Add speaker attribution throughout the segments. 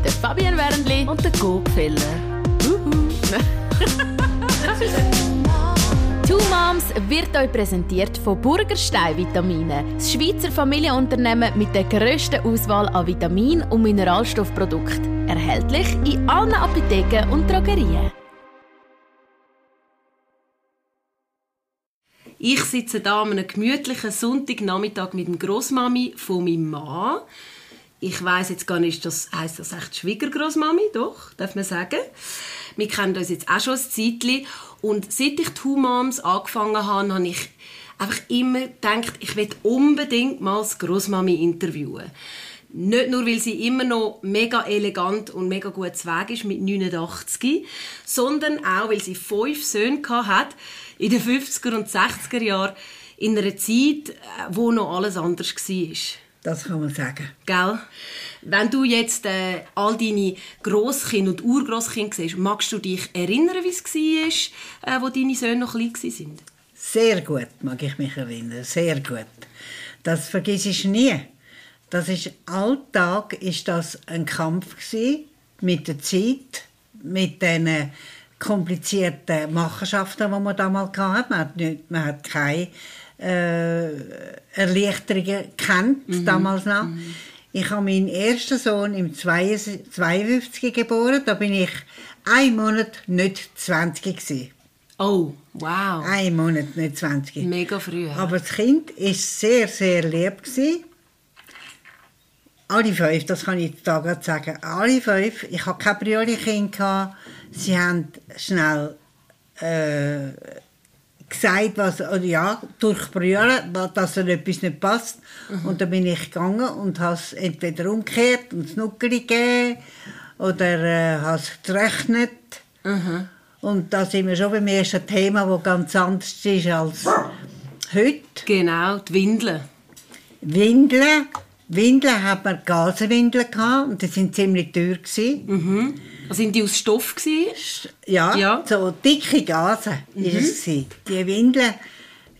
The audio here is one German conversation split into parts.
Speaker 1: mit der Fabian Wernli und der Gopfeller. Two Moms wird euch präsentiert von Burgerstein Vitamine, das Schweizer Familienunternehmen mit der grössten Auswahl an Vitamin- und Mineralstoffprodukten. Erhältlich in allen Apotheken und Drogerien.
Speaker 2: Ich sitze da an einem gemütlichen Sonntagnachmittag mit dem Großmami von meinem Mann. Ich weiß jetzt gar nicht, das heißt das echt Schwiegergroßmami, doch, darf man sagen. Wir kennen uns jetzt auch schon ein Zeitchen und seit ich Two Moms angefangen habe, habe ich einfach immer gedacht, ich will unbedingt mal das Großmami interviewen. Nicht nur, weil sie immer noch mega elegant und mega gut Weg ist mit 89, sondern auch, weil sie fünf Söhne hat in den 50er und 60er Jahren in einer Zeit, wo noch alles anders war.
Speaker 3: Das kann man sagen.
Speaker 2: Gell? Wenn du jetzt äh, all deine Grosskinder und Urgroßkinder siehst, magst du dich erinnern, wie es war, äh, wo deine Söhne noch klein waren?
Speaker 3: Sehr gut, mag ich mich erinnern. Sehr gut. Das vergiss ich nie. Das ist Alltag ist das ein Kampf gewesen, mit der Zeit, mit den komplizierten Machenschaften, die man damals hatte. Man hat, nicht, man hat keine äh, Erleichterungen kennt, mhm. damals noch. Mhm. Ich habe meinen ersten Sohn im 52 geboren. Da bin ich einen Monat nicht 20 gewesen.
Speaker 2: Oh, wow.
Speaker 3: Ein Monat, nicht 20.
Speaker 2: Mega früh.
Speaker 3: Aber das Kind war sehr, sehr lieb. Gewesen. Alle fünf, das kann ich da gerade sagen. Alle fünf. Ich hatte keine Priori-Kinder. Sie haben schnell äh, gesagt, was, oder ja, durchbrüllen, dass er etwas nicht passt. Mhm. Und dann bin ich gegangen und habe es entweder umgekehrt und Snuckeli gegeben oder äh, habe es gerechnet. Mhm. Und da sind wir schon beim ersten Thema, das ganz anders ist als heute.
Speaker 2: Genau, die Windeln.
Speaker 3: Windeln. Windeln hat man Gasenwindeln gehabt und die sind ziemlich teuer
Speaker 2: Mhm. Sind die aus Stoff
Speaker 3: Ja, ja, so dicke Gasen mhm. ist es Die Windeln,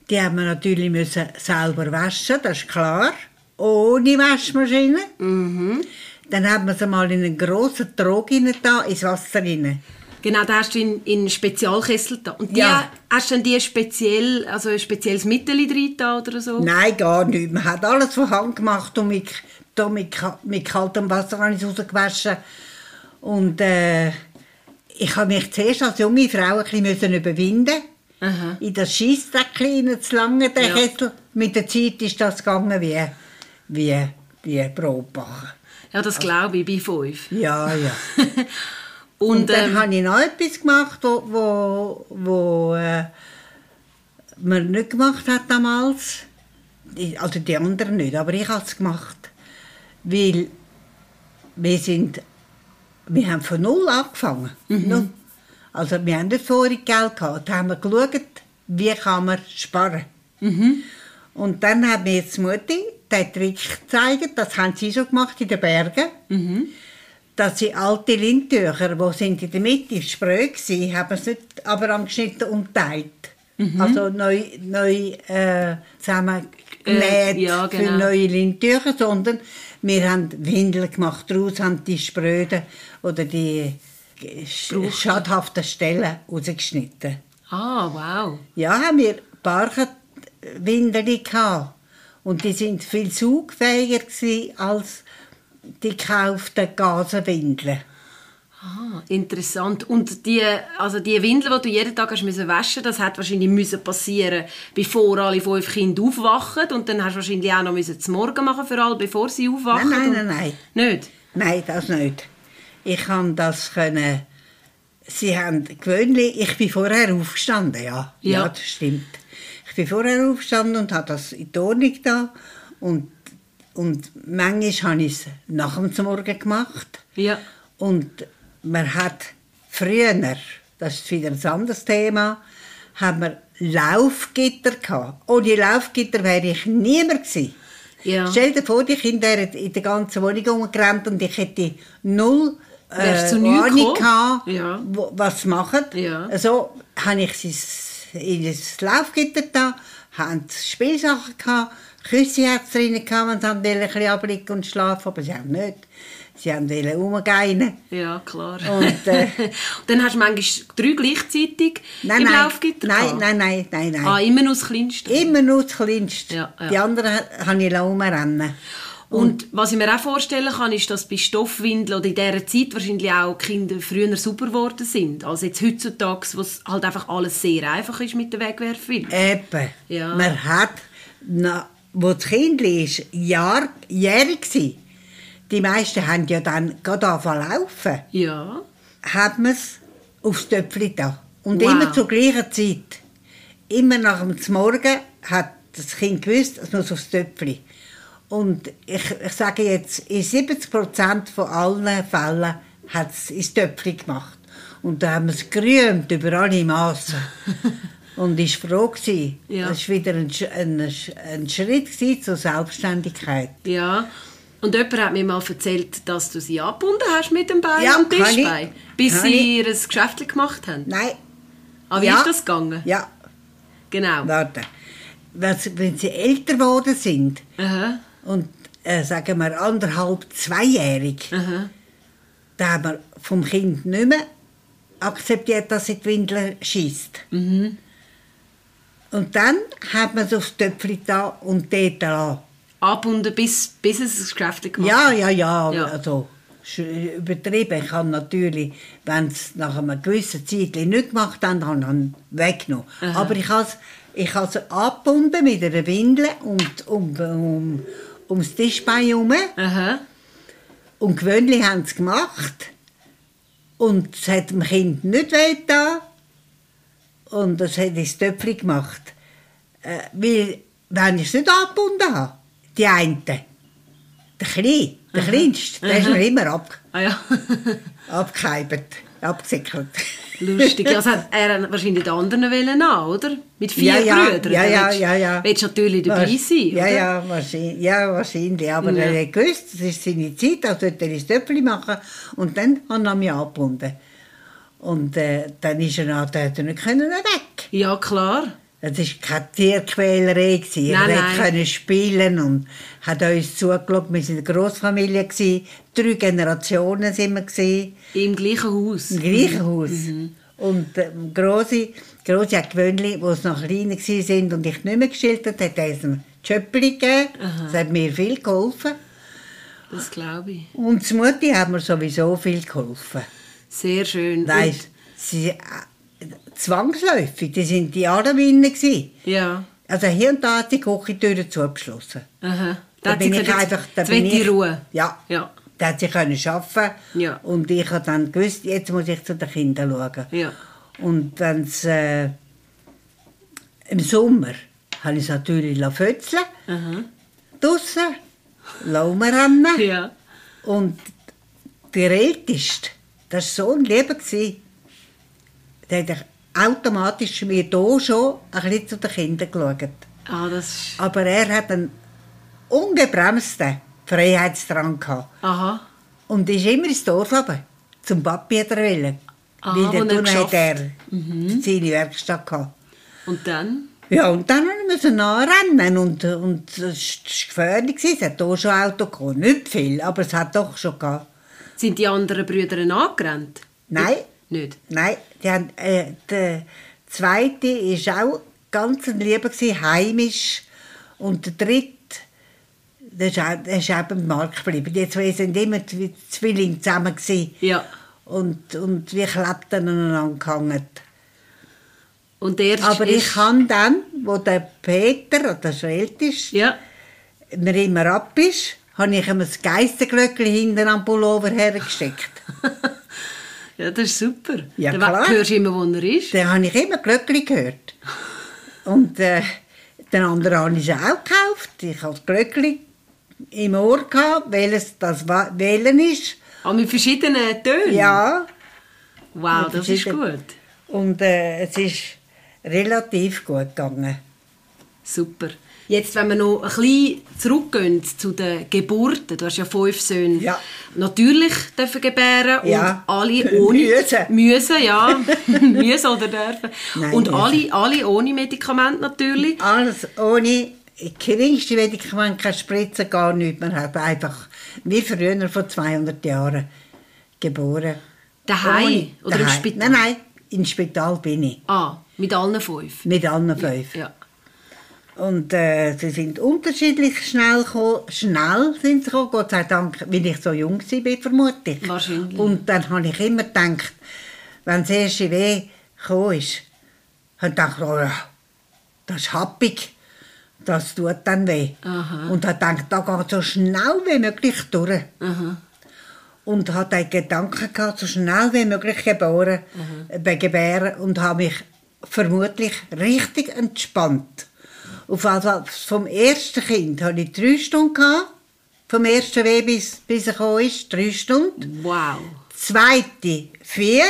Speaker 3: die haben wir natürlich müssen selber waschen, das ist klar, ohne Waschmaschine. Mhm. Dann haben wir sie mal in einen grossen Trog da ins Wasser rein.
Speaker 2: Genau, da hast du in, in Spezialkessel da. Und die, ja. hast du dann die speziell, also ein spezielles Mittel drin da oder so?
Speaker 3: Nein, gar nicht. Man hat alles von Hand gemacht und mit, mit, mit kaltem Wasser habe ich es rausgewaschen. Und äh, ich habe mich zuerst als junge Frau ein bisschen überwinden Aha. in das Scheissdreck zu lange, der ja. Kessel. Mit der Zeit ist das gegangen wie, wie, wie Brotbacken.
Speaker 2: Ja, das glaube ich, bei fünf.
Speaker 3: Ja, ja. Und, und dann ähm, habe ich noch etwas gemacht, wo, wo, wo äh, man nicht gemacht hat damals. Also die anderen nicht, aber ich habe es gemacht. Weil wir sind, wir haben von null angefangen. Mhm. Also wir haben nicht vorher Geld gehabt. Da haben wir geschaut, wie kann man sparen. Mhm. Und dann hat mir jetzt Mutti den Trick gezeigt, das haben sie schon gemacht in den Bergen. Mhm dass sie alte Lindtücher, die sind in der Mitte spröh waren, haben sie nicht aber angeschnitten und teilt. Mhm. Also neu, neu äh, zusammengenäht äh, ja, genau. für neue Lindtücher, sondern wir haben Windeln gemacht, daraus haben die Spröden oder die schadhaften Stellen rausgeschnitten.
Speaker 2: Ah, wow.
Speaker 3: Ja, haben wir Barchenwindeln gehabt. Und die sind viel saugfähiger als die gekauften Gasenwindeln.
Speaker 2: Ah, interessant. Und die, also die Windeln, die du jeden Tag hast müssen waschen das hat wahrscheinlich müssen passieren bevor alle fünf Kinder aufwachen. Und dann hast du wahrscheinlich auch noch müssen zum Morgen machen für alle, bevor sie aufwachen.
Speaker 3: Nein, nein, nein.
Speaker 2: nein. Nicht?
Speaker 3: Nein, das nicht. Ich kann das können... Sie haben gewöhnlich... Ich bin vorher aufgestanden, ja. Ja, ja das stimmt. Ich bin vorher aufgestanden und habe das in die Ordnung da und und manchmal habe ich es nach dem Morgen gemacht.
Speaker 2: Ja.
Speaker 3: Und man hat früher, das ist wieder ein anderes Thema, haben wir Laufgitter gehabt. Ohne Laufgitter wäre ich niemand gewesen. Ja. Stell dir vor, die Kinder wären in der ganzen Wohnung umgerannt und ich hätte null äh, Ahnung gehabt, ja. was sie machen. Ja. Also habe ich sie in das Laufgitter da, haben Spielsachen gehabt, Küsse hat es drin, gehabt, wenn sie haben ein bisschen abliegen und schlafen, aber sie haben nicht. Sie haben rumgehen.
Speaker 2: Ja, klar.
Speaker 3: Und, äh,
Speaker 2: dann hast du manchmal drei gleichzeitig
Speaker 3: Nein,
Speaker 2: im
Speaker 3: nein,
Speaker 2: Laufgitter
Speaker 3: nein, nein, nein, nein, nein.
Speaker 2: Ah, immer nur das Kleinste?
Speaker 3: Immer nur das Kleinste.
Speaker 2: Ja, ja.
Speaker 3: Die anderen habe ich rumrennen
Speaker 2: Und was ich mir auch vorstellen kann, ist, dass bei Stoffwindeln oder in dieser Zeit wahrscheinlich auch Kinder früher super geworden sind, als jetzt heutzutage, wo es halt einfach alles sehr einfach ist mit der Wegwerfwindel.
Speaker 3: Eben.
Speaker 2: Ja.
Speaker 3: Man hat, na, wo das Kind ist, Jahr, jährig war, die meisten haben ja dann gerade laufen,
Speaker 2: Ja.
Speaker 3: hat man es aufs Töpfchen da. Und
Speaker 2: Wow.
Speaker 3: immer zur gleichen Zeit. Immer nach dem Morgen hat das Kind gewusst, es muss aufs Töpfchen. Und ich, ich sage jetzt, in 70 Prozent von allen Fällen hat es ins Töpfchen gemacht. Und da haben wir es gerühmt über alle Massen. Und ich war froh. Gewesen.
Speaker 2: Ja.
Speaker 3: Das war wieder ein, ein, ein Schritt zur Selbstständigkeit.
Speaker 2: Ja. Und jemand hat mir mal erzählt, dass du sie angebunden hast mit dem Bein
Speaker 3: Ja,
Speaker 2: am
Speaker 3: kann ich.
Speaker 2: Tischbein, bis
Speaker 3: Kann
Speaker 2: sie ihr Geschäft gemacht haben.
Speaker 3: Nein.
Speaker 2: Aber wie
Speaker 3: ja.
Speaker 2: ist das gegangen?
Speaker 3: Ja,
Speaker 2: Genau.
Speaker 3: warte. Wenn sie, wenn sie älter geworden sind
Speaker 2: Aha.
Speaker 3: und, äh, sagen wir, anderthalb, zweijährig,
Speaker 2: Aha.
Speaker 3: da haben wir vom Kind nicht mehr akzeptiert, dass sie die Windeln schießt.
Speaker 2: Mhm.
Speaker 3: Und dann hat man es aufs Töpfchen da und dort lassen.
Speaker 2: Angebunden, bis, bis es das Geschäft gemacht
Speaker 3: Ja, ja, ja,
Speaker 2: Ja.
Speaker 3: also übertrieben. Ich habe natürlich, wenn es nach einer gewissen Zeit nicht gemacht haben, habe ich ihn weggenommen. Aber ich habe es ich habe es angebunden mit einer Windel um, um, um, ums Tischbein herum.
Speaker 2: Aha.
Speaker 3: Und gewöhnlich haben sie es gemacht. Und es hat dem Kind nicht wehgetan. Und es hat ins Töpfchen gemacht. Äh, weil, wenn ich es nicht angebunden habe, die einen, der Kleine, der Kleinste, der ist mir immer ab,
Speaker 2: Ah ja.
Speaker 3: abgeheibert, abgesickert.
Speaker 2: Lustig. Also hat er wahrscheinlich die anderen wollen an, oder? Mit vier
Speaker 3: ja, ja,
Speaker 2: Brüdern.
Speaker 3: Ja, ja,
Speaker 2: willst-
Speaker 3: ja, ja.
Speaker 2: Willst natürlich dabei
Speaker 3: Wasch-
Speaker 2: sein,
Speaker 3: ja,
Speaker 2: oder?
Speaker 3: Ja, wahrscheinlich, ja, wahrscheinlich. Aber
Speaker 2: Ja.
Speaker 3: er hat gewusst, das ist seine Zeit, also sollte er ins Töpfchen machen. Und dann hat er mich angebunden. Und äh, dann ist er hat er nicht können weg.
Speaker 2: Ja, klar.
Speaker 3: Es war keine Tierquälerei. gewesen. Er
Speaker 2: Nein,
Speaker 3: hat
Speaker 2: nein.
Speaker 3: können spielen und hat uns zugeschaut. Wir waren eine Grossfamilie. gewesen. Drei Generationen sind wir. gewesen.
Speaker 2: Im gleichen Haus.
Speaker 3: Im gleichen Haus. Und ähm, Grossi, Grossi hat gewöhnlich, sie noch klein waren und ich nicht mehr gestillt habe, hat er uns ein Schöppli gegeben. Das hat mir viel geholfen.
Speaker 2: Das glaube ich.
Speaker 3: Und die Mutti hat mir sowieso viel geholfen.
Speaker 2: Sehr schön.
Speaker 3: Weißt, sie, äh, zwangsläufig, die sind die gewesen.
Speaker 2: Und, ja.
Speaker 3: Also hier und da hat die Küchentüre zugeschlossen.
Speaker 2: Aha.
Speaker 3: Da
Speaker 2: hat
Speaker 3: bin ich einfach, da bin
Speaker 2: ich
Speaker 3: ich,
Speaker 2: Ruhe.
Speaker 3: Ja.
Speaker 2: Ja.
Speaker 3: Da hat sie können arbeiten.
Speaker 2: Ja.
Speaker 3: Und ich habe dann gewusst, jetzt muss ich zu den Kindern schauen.
Speaker 2: Ja.
Speaker 3: Und dann äh, im Sommer habe ich es natürlich fötzeln
Speaker 2: Aha.
Speaker 3: draussen, rennen.
Speaker 2: Ja.
Speaker 3: Und der Älteste, das war so ein Leben, gewesen, der hat automatisch mir hier schon ein bisschen zu den Kindern geschaut.
Speaker 2: Ah, das ist...
Speaker 3: Aber er hat einen ungebremsten Freiheitsdrang gehabt.
Speaker 2: Aha.
Speaker 3: Und ist immer ins Dorf runter, zum Papi hat er wollen.
Speaker 2: Aha,
Speaker 3: Weil
Speaker 2: er
Speaker 3: dort hat er seine Werkstatt gehabt.
Speaker 2: Und dann?
Speaker 3: Ja, und dann mussten wir nachrennen und, und es war gefährlich. Es hat hier schon Auto gehabt. Nicht viel, aber es hat doch schon gehabt.
Speaker 2: Sind die anderen Brüder angerannt?
Speaker 3: Nein,
Speaker 2: Nicht?
Speaker 3: nein, die haben, äh, der zweite war auch ganz ein Lieber, gewesen, heimisch. Und der dritte, der ist auch, der ist auch beim Markt geblieben. Die zwei sind immer Zwi- Zwillinge zusammen. Gewesen.
Speaker 2: Ja.
Speaker 3: Und, und wir klebten aneinander gehangen. Aber ich habe dann, wo der Peter, der ist ältest,
Speaker 2: Ja.
Speaker 3: mir immer ab ist, habe ich ihm ein Geisterglöckchen hinten am Pullover hergesteckt.
Speaker 2: ja, das ist super.
Speaker 3: Ja,
Speaker 2: Dann
Speaker 3: klar.
Speaker 2: hörst du immer, wo er ist.
Speaker 3: Dann habe ich immer Glöckchen gehört. Und äh, den anderen habe ich auch gekauft. Ich hatte das Glöckchen im Ohr, gehabt, welches das wählen ist.
Speaker 2: Ah, mit verschiedenen Tönen?
Speaker 3: Ja.
Speaker 2: Wow,
Speaker 3: Mit
Speaker 2: das ist gut.
Speaker 3: Und äh, es ist relativ gut gegangen.
Speaker 2: Super. Jetzt, wenn wir noch ein bisschen zurückgehen zu den Geburten. Du hast ja fünf Söhne.
Speaker 3: Ja.
Speaker 2: Natürlich dürfen gebären
Speaker 3: Ja.
Speaker 2: und alle ohne...
Speaker 3: Müssen.
Speaker 2: Müssen, ja. müssen oder dürfen.
Speaker 3: Nein,
Speaker 2: und
Speaker 3: müssen.
Speaker 2: alle, alle ohne Medikament natürlich.
Speaker 3: Alles ohne geringste Medikament, keine Spritze, gar nichts. Man hat einfach, wie früher, vor 200 Jahren, geboren.
Speaker 2: Daheim oder im
Speaker 3: daheim.
Speaker 2: Spital?
Speaker 3: Nein, nein, im Spital bin ich.
Speaker 2: Ah, mit allen fünf?
Speaker 3: Mit allen fünf.
Speaker 2: Ja.
Speaker 3: Und äh, sie sind unterschiedlich schnell gekommen. Schnell sind sie gekommen, Gott sei Dank, weil ich so jung war, vermute ich.
Speaker 2: Wahrscheinlich.
Speaker 3: Und dann habe ich immer gedacht, wenn das erste Weh gekommen ist, habe ich gedacht, oh das ist happig. Das tut dann weh.
Speaker 2: Aha.
Speaker 3: Und habe gedacht, da geht so schnell wie möglich durch.
Speaker 2: Aha.
Speaker 3: Und hatte den Gedanken gehabt, so schnell wie möglich geboren, äh, gebären und habe mich vermutlich richtig entspannt. Auf also vom ersten Kind hatte ich drei Stunden gehabt, vom ersten Weh bis, bis er gekommen ist, drei Stunden.
Speaker 2: Wow.
Speaker 3: Zweite vier,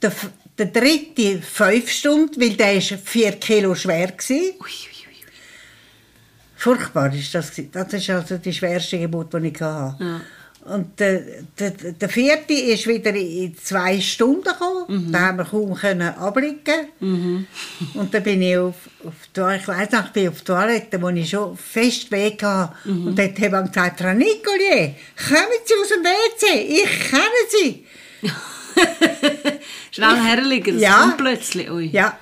Speaker 3: der, der dritte fünf Stunden, weil der ist vier Kilo schwer war.
Speaker 2: Ui, ui, ui.
Speaker 3: Furchtbar ist das. gewesen. Das ist also die schwerste Geburt, die ich hatte.
Speaker 2: Ja.
Speaker 3: Und der, der, der vierte ist wieder in zwei Stunden gekommen. Da haben wir kaum können abblicken. Und dann bin ich auf, auf die Toilette, ich weiss noch, ich bin auf die Toilette, wo ich schon fest weh hatte. Und dort haben wir gesagt, Frau Nicolier, kommen Sie aus dem WC, ich kenne Sie.
Speaker 2: Schnell herlegen, das
Speaker 3: Ja.
Speaker 2: kommt plötzlich. Ui.
Speaker 3: Ja,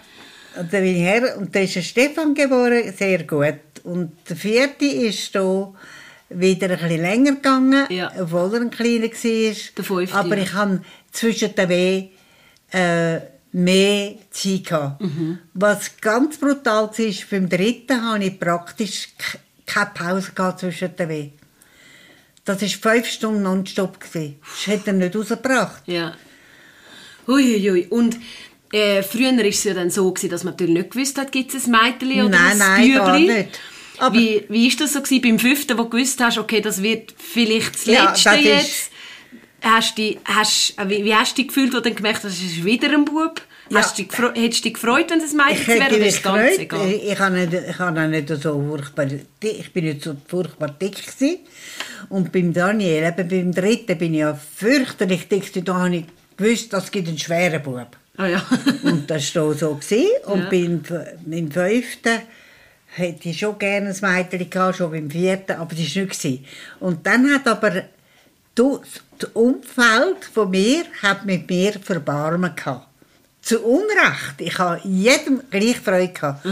Speaker 3: und dann bin ich her und da ist ein Stefan geboren, sehr gut. Und der vierte ist da wieder ein bisschen länger gegangen,
Speaker 2: Ja.
Speaker 3: obwohl er ein kleiner war.
Speaker 2: Der fünfte,
Speaker 3: Aber ich habe zwischen den Weh äh, mehr Zeit gehabt.
Speaker 2: Mhm.
Speaker 3: Was ganz brutal war, beim dritten hatte ich praktisch keine Pause gehabt zwischen den Weh. Das war fünf Stunden nonstop. Das hätte er nicht rausgebracht.
Speaker 2: Ja. Uiuiui. Und äh, früher war es ja dann so, gewesen, dass man natürlich nicht gewusst hat, gibt es ein Mädchen oder
Speaker 3: Nein,
Speaker 2: ein
Speaker 3: nein, gar
Speaker 2: Bübli?
Speaker 3: nicht. Aber-
Speaker 2: wie, wie ist das so gewesen beim fünften, wo du gewusst hast, okay, das wird vielleicht das
Speaker 3: Ja,
Speaker 2: Letzte
Speaker 3: das ist-
Speaker 2: jetzt? Hast du, hast, äh, wie, wie hast du dich gefühlt, als du dann gemerkt hast, es ist wieder ein Bub?
Speaker 3: Ja.
Speaker 2: Hast du dich hättest du dich gefreut, wenn es ein Mädchen wäre? Oder ist ganz egal?
Speaker 3: Ich, ich, habe nicht, ich habe nicht so furchtbar ich bin nicht so furchtbar dick gewesen. Und beim Daniel, eben beim dritten, bin ich ja fürchterlich dick. Da habe ich gewusst, das gibt einen schweren Bub.
Speaker 2: Ah ja.
Speaker 3: Und das war so. Gewesen. Und
Speaker 2: Ja.
Speaker 3: beim, beim fünften hätte ich schon gerne ein Mädchen gehabt, schon beim vierten, aber das war nicht. Und dann hat aber das Umfeld von mir hat mit mir Verbarmen gehabt. Zu Unrecht. Ich habe jedem gleich Freude gehabt.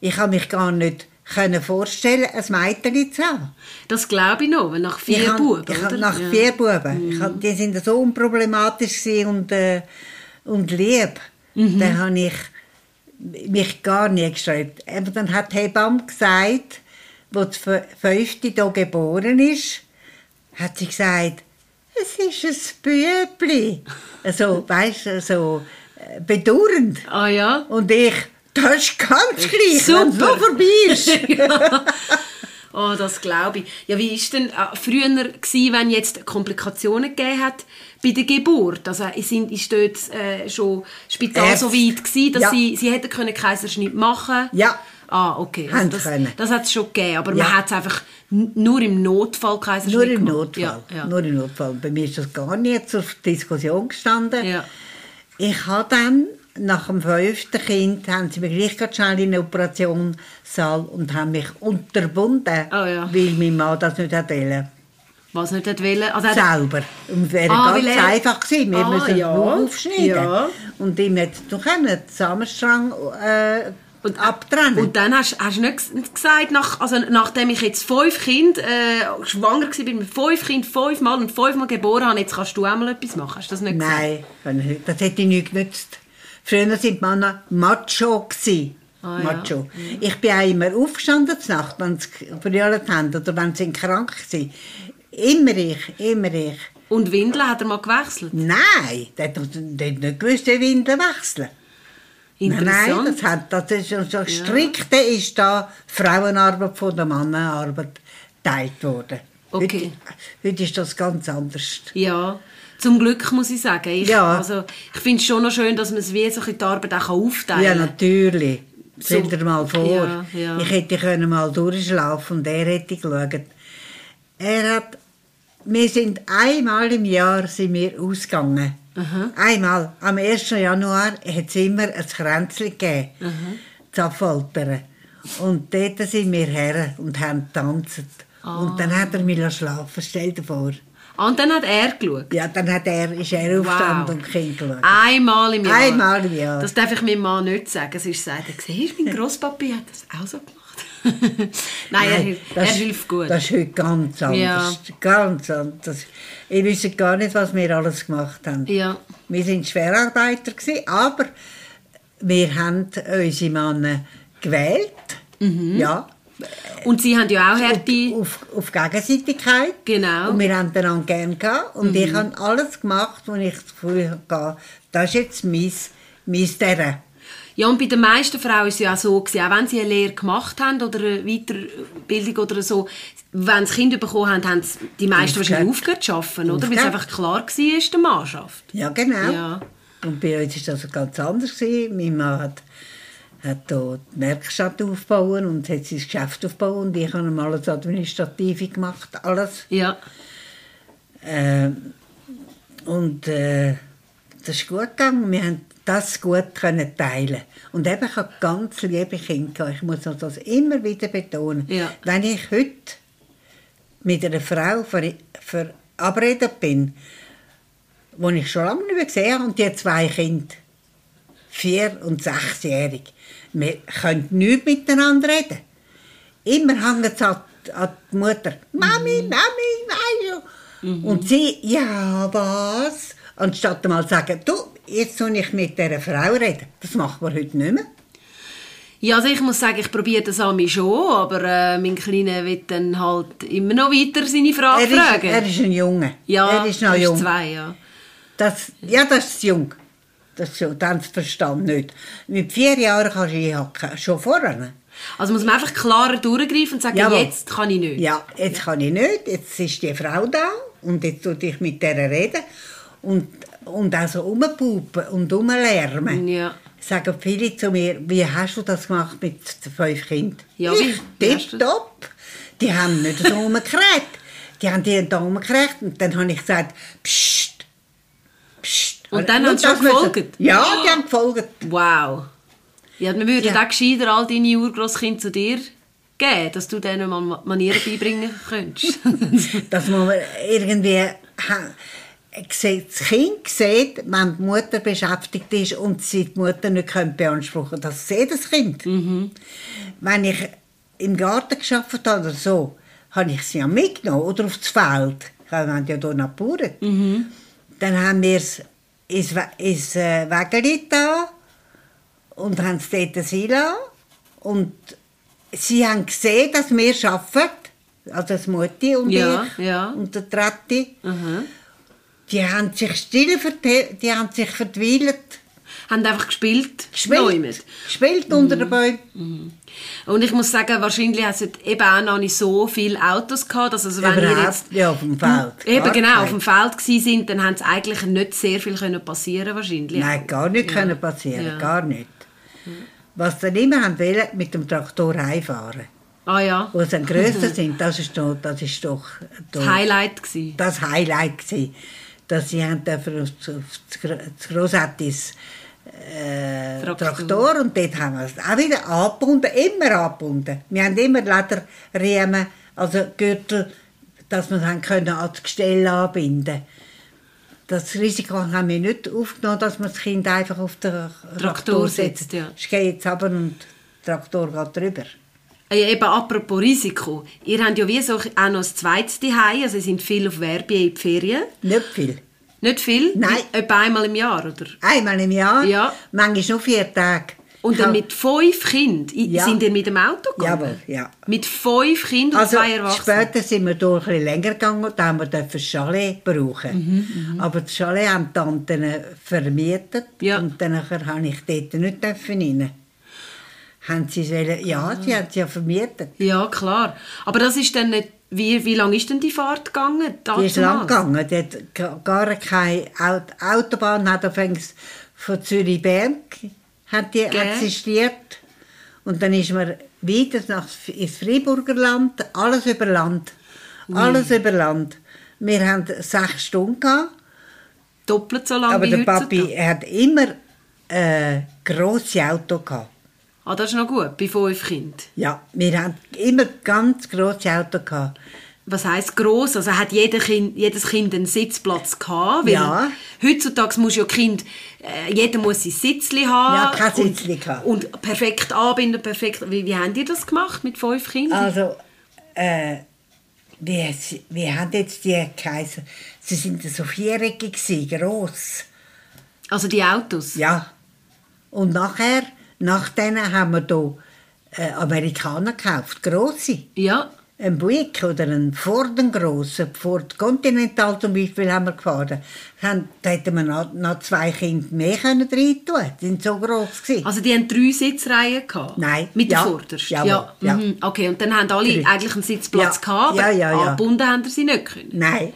Speaker 3: Ich habe mich gar nicht können vorstellen, ein Mädchen zu haben.
Speaker 2: Das glaube ich noch, weil nach vier
Speaker 3: ich hab-
Speaker 2: Buben,
Speaker 3: ich hab nach
Speaker 2: Ja. Mhm.
Speaker 3: vier Buben. Ich hab, die sind so unproblematisch und, äh, und lieb.
Speaker 2: Mhm.
Speaker 3: Dann habe ich mich gar nicht gestreut. Aber dann hat die Hebamme gesagt, wo die Fü- Fünfte hier geboren ist, hat sie gesagt, es ist ein Bübli. So, weißt du, so äh, bedauernd.
Speaker 2: Ah ja?
Speaker 3: Und ich, das ist ganz gleich, wenn es so
Speaker 2: Super.
Speaker 3: vorbei ist.
Speaker 2: ja. Oh, das glaube ich. Ja, wie war denn äh, früher, gewesen, wenn jetzt Komplikationen gegeben hat bei der Geburt? Also sind, ist dort äh, schon Spital
Speaker 3: Ärzte.
Speaker 2: so weit gewesen, dass
Speaker 3: Ja.
Speaker 2: sie, sie hätten können Kaiserschnitt machen
Speaker 3: Ja.
Speaker 2: Ah, okay.
Speaker 3: Haben
Speaker 2: das das hat es schon gegeben, aber
Speaker 3: Ja.
Speaker 2: man hat es einfach nur im Notfall Kaiserschnitt
Speaker 3: Nur im
Speaker 2: gemacht.
Speaker 3: Notfall.
Speaker 2: Ja, ja.
Speaker 3: Nur im Notfall. Bei mir ist das gar nicht zur Diskussion gestanden. Ich habe dann, nach dem fünften Kind, haben sie mich gleich ganz schnell in den Operationssaal und haben mich unterbunden,
Speaker 2: Oh
Speaker 3: weil mein Mann das nicht wollen.
Speaker 2: Was nicht hat wollen. Also
Speaker 3: Selber. Und wäre
Speaker 2: Ah,
Speaker 3: ganz
Speaker 2: er-
Speaker 3: einfach gewesen. Wir
Speaker 2: Ah,
Speaker 3: müssen
Speaker 2: ja.
Speaker 3: nur aufschneiden.
Speaker 2: Ja.
Speaker 3: Und ihm hat noch einen Samenstrang äh, und abtrennen.
Speaker 2: Und dann hast, hast du nicht ges- gesagt, nach, also nachdem ich jetzt fünf Kinder äh, schwanger war, mit fünf Kindern fünfmal und fünfmal geboren habe, jetzt kannst du auch mal etwas machen. Hast du das nicht gesagt?
Speaker 3: Nein, das hätte ich nicht genützt. Früher waren die Männer macho. gewesen.
Speaker 2: Ah, ja.
Speaker 3: macho. Ich bin auch immer aufgestanden zur Nacht, wenn sie verjährt haben oder wenn sie krank waren. Immer ich, immer ich.
Speaker 2: Und Windeln hat er mal gewechselt.
Speaker 3: Nein, der hat der hat nicht gewusst, wie Windeln wechseln. Nein,
Speaker 2: Interessant.
Speaker 3: nein, das, hat, das ist so so strikte ist da Frauenarbeit von der Mannenarbeit geteilt worden.
Speaker 2: Okay.
Speaker 3: Heute, heute ist das ganz anders.
Speaker 2: Ja, zum Glück muss ich sagen. Ich,
Speaker 3: Ja.
Speaker 2: also, ich finde es schon noch schön, dass man es wie so die Arbeit auch aufteilen
Speaker 3: Ja,
Speaker 2: kann.
Speaker 3: natürlich.
Speaker 2: So-
Speaker 3: Stell dir mal vor,
Speaker 2: Ja, ja.
Speaker 3: ich hätte können mal durchlaufen und er hätte geschaut. Er hat, wir sind einmal im Jahr sind wir ausgegangen. Einmal, am 1. Januar hat es immer ein Kränzchen gegeben, zu Affoltern. Und dort sind wir her und haben getanzt. Und dann hat er mich schlafen stell dir vor.
Speaker 2: Ah, und dann hat er geschaut?
Speaker 3: Ja, dann hat er, ist er aufgestanden und Kind geschaut.
Speaker 2: Einmal im Jahr?
Speaker 3: Einmal im Jahr.
Speaker 2: Das darf ich meinem Mann nicht sagen. Es ist gesagt, siehst mein Grosspapi hat das auch so gemacht. Nein, Nein er, das, er, hilft gut.
Speaker 3: Das ist heute ganz anders. Ja. Ganz anders. Ich wüsste gar nicht, was wir alles gemacht haben.
Speaker 2: Ja.
Speaker 3: Wir waren Schwerarbeiter, gewesen, aber wir haben unsere Männer gewählt.
Speaker 2: Mhm.
Speaker 3: Ja.
Speaker 2: Und Sie haben ja auch Härte...
Speaker 3: Auf, auf, auf, Gegenseitigkeit.
Speaker 2: Genau.
Speaker 3: Und wir haben einander gerne gehabt. Und mhm. ich habe alles gemacht, was ich früher hatte. Das ist jetzt mein, mein Terrain.
Speaker 2: Ja, und bei den meisten Frauen war es ja auch so, gewesen, auch wenn sie eine Lehre gemacht haben oder eine Weiterbildung oder so, wenn sie Kinder bekommen haben, haben die meisten wahrscheinlich aufgehört zu arbeiten, oder? Weil es einfach klar war, der Mann schafft.
Speaker 3: Ja, genau. Ja. Und bei uns war das ganz anders. Gewesen. Mein Mann hat, hat hier die Werkstatt aufgebaut und hat sein Geschäft aufgebaut und ich habe ihm alles Administrative gemacht, alles.
Speaker 2: Ja.
Speaker 3: Äh, und äh, das ist gut gegangen. Wir haben das gut können teilen Und eben, ich habe ganz liebe Kinder. Ich muss das immer wieder betonen.
Speaker 2: Ja.
Speaker 3: Wenn ich heute mit einer Frau verabredet bin, die ich schon lange nicht mehr gesehen habe, und die hat zwei Kinder, vier- und sechsjährig, wir können nicht miteinander reden. Immer hängen sie an, an die Mutter. Mami, mhm. Mami, Mami. Mhm. Und sie, ja, was? Anstatt mal zu sagen, du, jetzt soll ich mit dieser Frau reden. Das macht man heute nicht mehr.
Speaker 2: Ja, also ich muss sagen, ich probiere das an mich schon, aber äh, mein Kleiner wird dann halt immer noch weiter seine Frage
Speaker 3: er ist,
Speaker 2: fragen.
Speaker 3: Er ist ein Junge.
Speaker 2: Ja,
Speaker 3: er ist noch er jung.
Speaker 2: Ist zwei, ja.
Speaker 3: Das, ja, das ist jung. Das ist schon, dann Verstand nicht. Mit vier Jahren kannst du einhaken, schon vorne.
Speaker 2: Also muss man einfach klarer durchgreifen und sagen, Jawohl. jetzt kann ich nicht.
Speaker 3: Ja, jetzt kann ich nicht. Jetzt ist die Frau da und jetzt tue ich mit der reden. Und und auch so rumpupen und rumlärmen.
Speaker 2: Ja.
Speaker 3: Sagen viele zu mir, wie hast du das gemacht mit fünf Kindern?
Speaker 2: Ja,
Speaker 3: ich, tipptopp. Die haben nicht so rumgekriegt. Die haben die da rumgekriegt und dann habe ich gesagt, psst, psst.
Speaker 2: Und dann haben sie schon gefolgt?
Speaker 3: Ja, die haben gefolgt.
Speaker 2: Wow. Ja, wir würden ja. auch gescheiter all deine Urgroßkinder zu dir geben, dass du denen mal Manieren beibringen könntest.
Speaker 3: dass man irgendwie das Kind sieht, wenn die Mutter beschäftigt ist und sie die Mutter nicht beanspruchen können. Das sieht das Kind.
Speaker 2: Mhm.
Speaker 3: Wenn ich im Garten geschafft habe oder so, habe ich sie ja mitgenommen oder aufs Feld. Wir haben ja hier Bauern.
Speaker 2: Mhm.
Speaker 3: Dann haben wir es ins, ins äh, Wägeli da und haben es dort sein lassen. Und sie haben gesehen, dass wir arbeiten. Also das Mutti und
Speaker 2: ja,
Speaker 3: ich
Speaker 2: ja.
Speaker 3: und der Tretti.
Speaker 2: Mhm
Speaker 3: die haben sich still die haben sich verteilt.
Speaker 2: Haben einfach gespielt?
Speaker 3: Gespielt, gespielt mhm. unter den Bäumen.
Speaker 2: Mhm. Und ich muss sagen, wahrscheinlich hat es eben auch noch nicht so viele Autos gehabt. Also wenn ihr jetzt,
Speaker 3: ja, auf dem Feld.
Speaker 2: Eben genau, auf dem Feld sind, dann haben es eigentlich nicht sehr viel können passieren wahrscheinlich.
Speaker 3: Nein, gar nicht ja. können passieren, ja. gar nicht. Was dann immer haben wollen, mit dem Traktor heimfahren.
Speaker 2: Ah ja.
Speaker 3: Wo sie dann grösser sind, das ist doch, das ist doch,
Speaker 2: doch das Highlight gewesen.
Speaker 3: Das Highlight gewesen dass sie haben auf das Grossettis äh, Traktor. Traktor und dort haben wir es auch wieder angebunden, immer angebunden. Wir haben immer Lederriemen, also Gürtel, dass wir es können an das Gestell anbinden Das Risiko haben wir nicht aufgenommen, dass man das Kind einfach auf den Traktor, Traktor setzt. Ja. Es geht jetzt aber und der Traktor geht drüber.
Speaker 2: Ja, eben apropos Risiko. Ihr habt ja wie so auch noch ein zweites Zuhause, also ihr sind viel auf Werbe in die Ferien.
Speaker 3: Nicht viel.
Speaker 2: Nicht viel?
Speaker 3: Nein.
Speaker 2: Etwa einmal im Jahr, oder?
Speaker 3: Einmal im Jahr?
Speaker 2: Ja.
Speaker 3: Manchmal nur vier Tage.
Speaker 2: Und dann mit fünf Kindern ja. sind ihr mit dem Auto gegangen?
Speaker 3: Jawohl, ja.
Speaker 2: Mit fünf Kindern
Speaker 3: also,
Speaker 2: und zwei Erwachsenen?
Speaker 3: später sind wir durch ein länger gegangen, da haben wir das Chalet brauchen.
Speaker 2: Mhm, mhm,
Speaker 3: Aber das Chalet haben die Tanten vermietet
Speaker 2: ja.
Speaker 3: und dann durfte ich dort nicht rein haben sie wollen, ja, die haben sie ja vermietet.
Speaker 2: Ja, klar. Aber das ist dann nicht, wie, wie lange ist denn die Fahrt gegangen?
Speaker 3: Die ist lang gegangen. Die hat gar keine Autobahn hat von Zürich-Bern hat die existiert. Und dann ist man weiter nach, ins Freiburger Land, alles über Land. Ui. Alles über Land. Wir haben sechs Stunden gehabt.
Speaker 2: Doppelt so lange
Speaker 3: Aber der Papi hat immer äh, grosse Auto gehabt.
Speaker 2: Ah, das ist noch gut, bei fünf Kindern.
Speaker 3: Ja, wir hatten immer ganz grosse Autos. Gehabt.
Speaker 2: Was heisst gross? Also hat jeder kind, jedes Kind einen Sitzplatz gehabt?
Speaker 3: Ja.
Speaker 2: Heutzutage muss ja Kind, äh, jeder muss sein Sitzli haben.
Speaker 3: Ja, kein
Speaker 2: und-
Speaker 3: Sitzli gehabt.
Speaker 2: Und perfekt anbinden, perfekt. Wie, wie habt ihr das gemacht mit fünf Kindern?
Speaker 3: Also, äh, wie, wie haben jetzt die geheißen? Sie sind so viereckig, gross.
Speaker 2: Also die Autos?
Speaker 3: Ja. Und nachher, nach denen haben wir hier äh, Amerikaner gekauft, grosse.
Speaker 2: Ja.
Speaker 3: Ein Buick oder ein Ford, ein grosser, Ford Continental zum Beispiel haben wir gefahren. Haben- Da hätten wir noch, noch zwei Kinder mehr können rein tun. Die sind so gross gewesen.
Speaker 2: Also die haben drei Sitzreihen gehabt?
Speaker 3: Nein.
Speaker 2: Mit der
Speaker 3: Ja.
Speaker 2: Vordersten?
Speaker 3: Jawohl.
Speaker 2: Ja.
Speaker 3: Ja.
Speaker 2: Mhm. Okay, und dann haben alle
Speaker 3: Drei.
Speaker 2: eigentlich einen Sitzplatz
Speaker 3: Ja.
Speaker 2: gehabt, aber
Speaker 3: Ja, ja, ja.
Speaker 2: angebunden haben sie nicht können.
Speaker 3: Nein.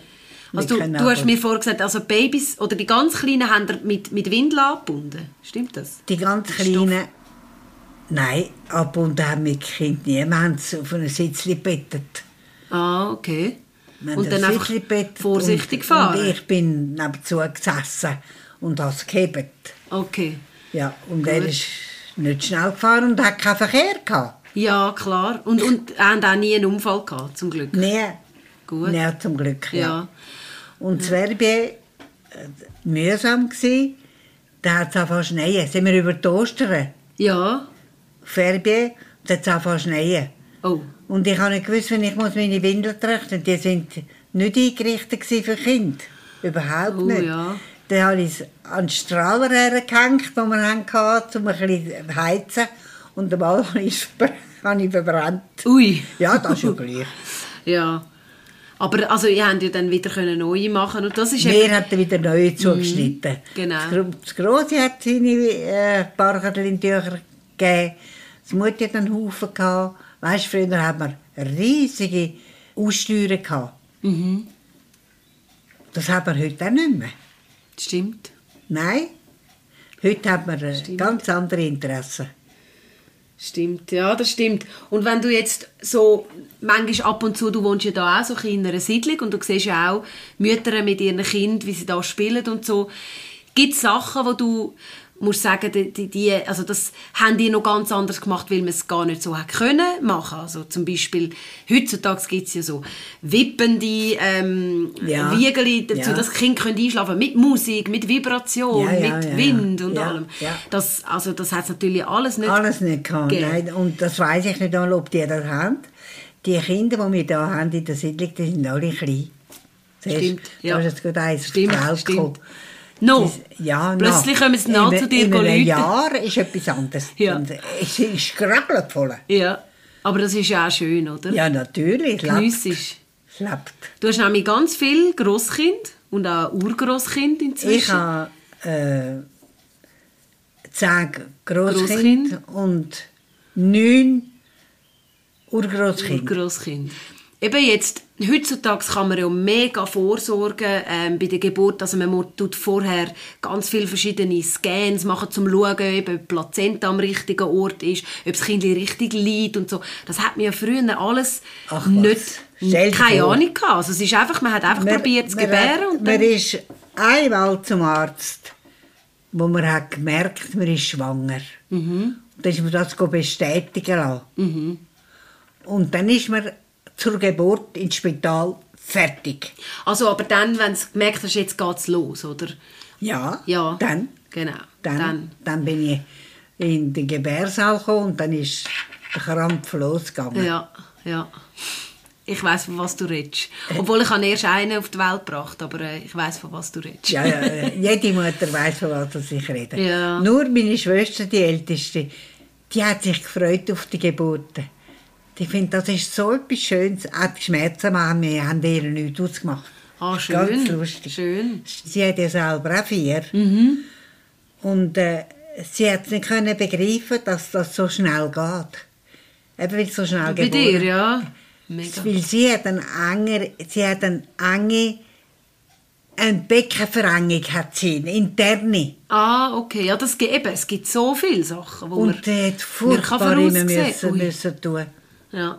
Speaker 2: Also du, du hast mir vorher gesagt, also Babys oder die ganz Kleinen haben mit, mit Windel angebunden. Stimmt das?
Speaker 3: Die ganz Kleinen, nein, abgebunden haben wir die Kinder nie. Wir haben sie auf einem Sitzli gebettet.
Speaker 2: Ah, okay.
Speaker 3: Wir
Speaker 2: Und dann
Speaker 3: ein
Speaker 2: einfach vorsichtig
Speaker 3: und,
Speaker 2: fahren.
Speaker 3: Und ich bin nebenzu gesessen und habe es gehebt.
Speaker 2: Okay.
Speaker 3: Ja, und er ist nicht schnell gefahren und hat keinen Verkehr gehabt.
Speaker 2: Ja, klar. Und, und haben auch nie einen Unfall gehabt, zum Glück.
Speaker 3: Nie.
Speaker 2: Gut.
Speaker 3: Nie, zum Glück, ja.
Speaker 2: Ja.
Speaker 3: Und es wäre äh, mühsam gewesen. Da hat es angefangen zu schneien. Sind wir über die Ostern,
Speaker 2: Ja.
Speaker 3: Ferbier, da hat es angefangen zu schneien.
Speaker 2: Oh.
Speaker 3: Und ich habe nicht gewusst, wenn ich muss meine Windeln trachten Die sind nicht eingerichtet für Kinder. Überhaupt
Speaker 2: Oh,
Speaker 3: nicht.
Speaker 2: ja.
Speaker 3: Dann habe ich es an den Strahler hergehängt, den wir hatten, um ein bisschen zu heizen. Und einmal habe ich es ver- habe ich verbrannt.
Speaker 2: Ui.
Speaker 3: Ja, das ist ja gleich.
Speaker 2: Ja. Aber also, ihr habt ja dann wieder können neue machen und das ist
Speaker 3: Wir
Speaker 2: eben-
Speaker 3: hatten wieder neue zugeschnitten.
Speaker 2: genau.
Speaker 3: Das, Gro- das Grosse hat seine äh, Barchelin-Tücher gegeben. Das Mutti hat einen Haufen gehabt. Weißt, früher hatten wir riesige Aussteuern gehabt.
Speaker 2: Mhm.
Speaker 3: Das haben wir heute auch nicht mehr.
Speaker 2: Stimmt.
Speaker 3: Nein. Heute haben wir äh,
Speaker 2: Stimmt.
Speaker 3: ganz andere Interessen.
Speaker 2: Stimmt, ja, das stimmt. Und wenn du jetzt so, manchmal ab und zu, du wohnst ja da auch so in einer Siedlung und du siehst ja auch Mütter mit ihren Kindern, wie sie da spielen und so. Gibt es Sachen, wo du musst sagen, die, die, also das haben die noch ganz anders gemacht, weil man es gar nicht so hat können machen. Also zum Beispiel, heutzutage gibt es ja so wippende ähm,
Speaker 3: Ja.
Speaker 2: Wiegeli dazu,
Speaker 3: Ja.
Speaker 2: dass die Kinder können einschlafen mit Musik, mit Vibration,
Speaker 3: Ja,
Speaker 2: mit. Wind und allem. Das, also das hat es natürlich alles nicht
Speaker 3: Alles nicht gehabt. Nein. Und das weiß ich nicht einmal, ob die das haben. Die Kinder, die wir hier haben in der Siedlung, die sind alle klein. Siehst,
Speaker 2: Stimmt, ja.
Speaker 3: Da ist jetzt gerade eins
Speaker 2: Stimmt, stimmt.
Speaker 3: gekommen.
Speaker 2: No.
Speaker 3: Ja,
Speaker 2: Plötzlich kommen sie
Speaker 3: In-
Speaker 2: zu dir
Speaker 3: In einem. Jahr ist etwas anderes.
Speaker 2: Ja.
Speaker 3: Und es ist grabbelt voll.
Speaker 2: Ja, aber das ist ja auch schön, oder?
Speaker 3: Ja, natürlich. Es lebt.
Speaker 2: Du hast nämlich ganz viele Grosskind und auch Urgrosskind inzwischen.
Speaker 3: Ich habe äh, zehn
Speaker 2: Grosskind.
Speaker 3: Grosskinder und neun Urgrosskinder.
Speaker 2: Urgrosskind. Eben jetzt, heutzutage kann man ja mega vorsorgen ähm, bei der Geburt. Also man muss- tut vorher ganz viele verschiedene Scans machen, um zu schauen, ob die Plazenta am richtigen Ort ist, ob das Kind richtig liegt und so. Das hat man ja früher alles
Speaker 3: Ach
Speaker 2: nicht,
Speaker 3: Stell
Speaker 2: keine
Speaker 3: vor.
Speaker 2: Ahnung gehabt. Also es ist einfach, man hat einfach
Speaker 3: Man-
Speaker 2: probiert zu gebären
Speaker 3: hat-
Speaker 2: und
Speaker 3: Man ist einmal zum Arzt, wo man hat gemerkt, man ist schwanger.
Speaker 2: Mhm.
Speaker 3: Und dann ist man das bestätigen lassen. Und dann ist man zur Geburt ins Spital fertig.
Speaker 2: Also aber dann, wenn du gemerkt hast, jetzt geht's los, oder?
Speaker 3: Ja,
Speaker 2: Ja.
Speaker 3: dann,
Speaker 2: Genau.
Speaker 3: dann,
Speaker 2: Dann.
Speaker 3: dann. bin ich in den Gebärsaal gekommen und dann ist der Krampf losgegangen.
Speaker 2: Ja, ja. Ich weiß von was du redest. Obwohl ich erst einen auf die Welt gebracht, aber äh, ich weiß von was du redest.
Speaker 3: Ja, ja, äh, jede Mutter weiß, von was ich rede.
Speaker 2: Ja.
Speaker 3: Nur meine Schwester, die Älteste, die hat sich gefreut auf die Geburten. Ich finde, das ist so etwas Schönes. Auch die Schmerzen haben wir haben ihr nichts ausgemacht.
Speaker 2: Ah,
Speaker 3: ist Ganz
Speaker 2: schön.
Speaker 3: lustig.
Speaker 2: Schön.
Speaker 3: Sie hat ja selber auch vier.
Speaker 2: Mhm.
Speaker 3: Und äh, sie hat nicht können begreifen, dass das so schnell geht. Eben weil es so schnell
Speaker 2: Bei
Speaker 3: geboren
Speaker 2: dir, ja. Mega.
Speaker 3: weil sie hat eine enge, sie hat eine enge, eine Beckenverengung hat sie, eine interne.
Speaker 2: Ah, okay. Ja, das gibt eben. Es gibt so viele Sachen, wo
Speaker 3: Und
Speaker 2: man...
Speaker 3: hat furchtbar
Speaker 2: kann voraussehen.
Speaker 3: müssen, müssen tun.
Speaker 2: Ja.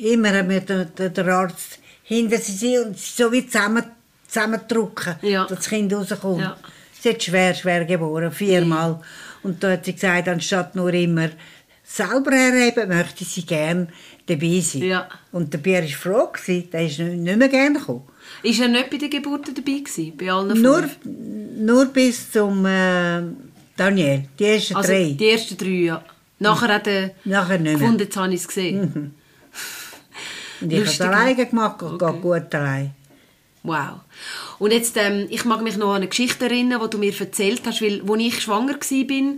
Speaker 3: Immer hat mir der, der, der Arzt hinter sie und sie so wie zusammen, zusammendrücken,
Speaker 2: Ja.
Speaker 3: dass das Kind rauskommt.
Speaker 2: Ja.
Speaker 3: Sie hat schwer, schwer geboren, viermal. Und da hat sie gesagt, anstatt nur immer selber herheben, möchte sie gerne dabei sein.
Speaker 2: Ja.
Speaker 3: Und der Bier war froh, gewesen, der ist nicht mehr gerne gekommen.
Speaker 2: Ist er nicht bei der Geburt dabei gewesen? Bei allen
Speaker 3: Nur, nur bis zum äh, Daniel, die ersten
Speaker 2: Also
Speaker 3: drei.
Speaker 2: die ersten drei, ja. Nachher hat er
Speaker 3: Nachher nicht
Speaker 2: gefunden, jetzt habe ich es gesehen.
Speaker 3: Und ich habe es alleine gemacht, und
Speaker 2: Okay.
Speaker 3: geht gut allein.
Speaker 2: Wow. Und jetzt, ähm, ich mag mich noch an eine Geschichte erinnern, die du mir erzählt hast, weil, als ich schwanger war,